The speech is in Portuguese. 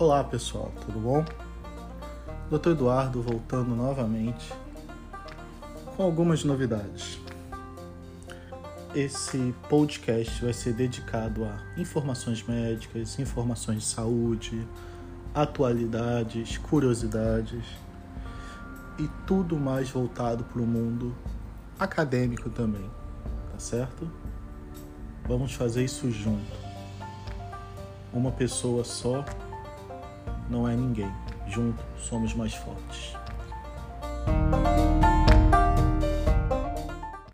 Olá pessoal, tudo bom? Dr. Eduardo voltando novamente com algumas novidades. Esse podcast vai ser dedicado a informações médicas, informações de saúde, atualidades, curiosidades e tudo mais voltado para o mundo acadêmico também, tá certo? Vamos fazer isso junto. Uma pessoa só não é ninguém. Juntos somos mais fortes.